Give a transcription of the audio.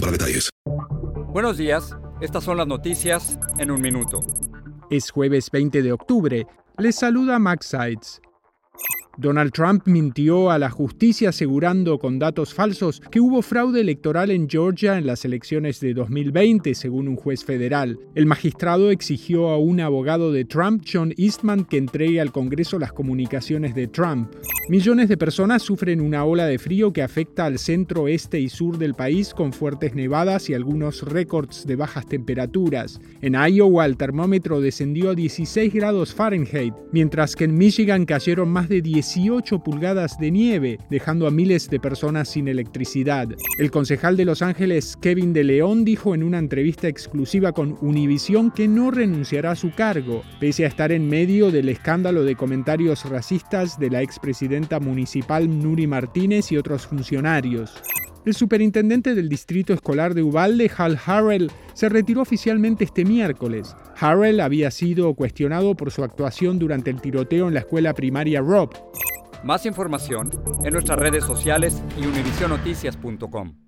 para detalles. Buenos días, estas son las noticias en un minuto. Es jueves 20 de octubre. Les saluda Max Sides. Donald Trump mintió a la justicia asegurando con datos falsos que hubo fraude electoral en Georgia en las elecciones de 2020, según un juez federal. El magistrado exigió a un abogado de Trump, John Eastman, que entregue al Congreso las comunicaciones de Trump. Millones de personas sufren una ola de frío que afecta al centro, este y sur del país con fuertes nevadas y algunos récords de bajas temperaturas. En Iowa el termómetro descendió a 16 grados Fahrenheit, mientras que en Michigan cayeron más de 10 18 pulgadas de nieve, dejando a miles de personas sin electricidad. El concejal de Los Ángeles, Kevin de León, dijo en una entrevista exclusiva con Univision que no renunciará a su cargo, pese a estar en medio del escándalo de comentarios racistas de la expresidenta municipal Nuri Martínez y otros funcionarios. El superintendente del distrito escolar de Uvalde, Hal Harrell, se retiró oficialmente este miércoles. Harrell había sido cuestionado por su actuación durante el tiroteo en la escuela primaria Rob. Más información en nuestras redes sociales y univisionoticias.com.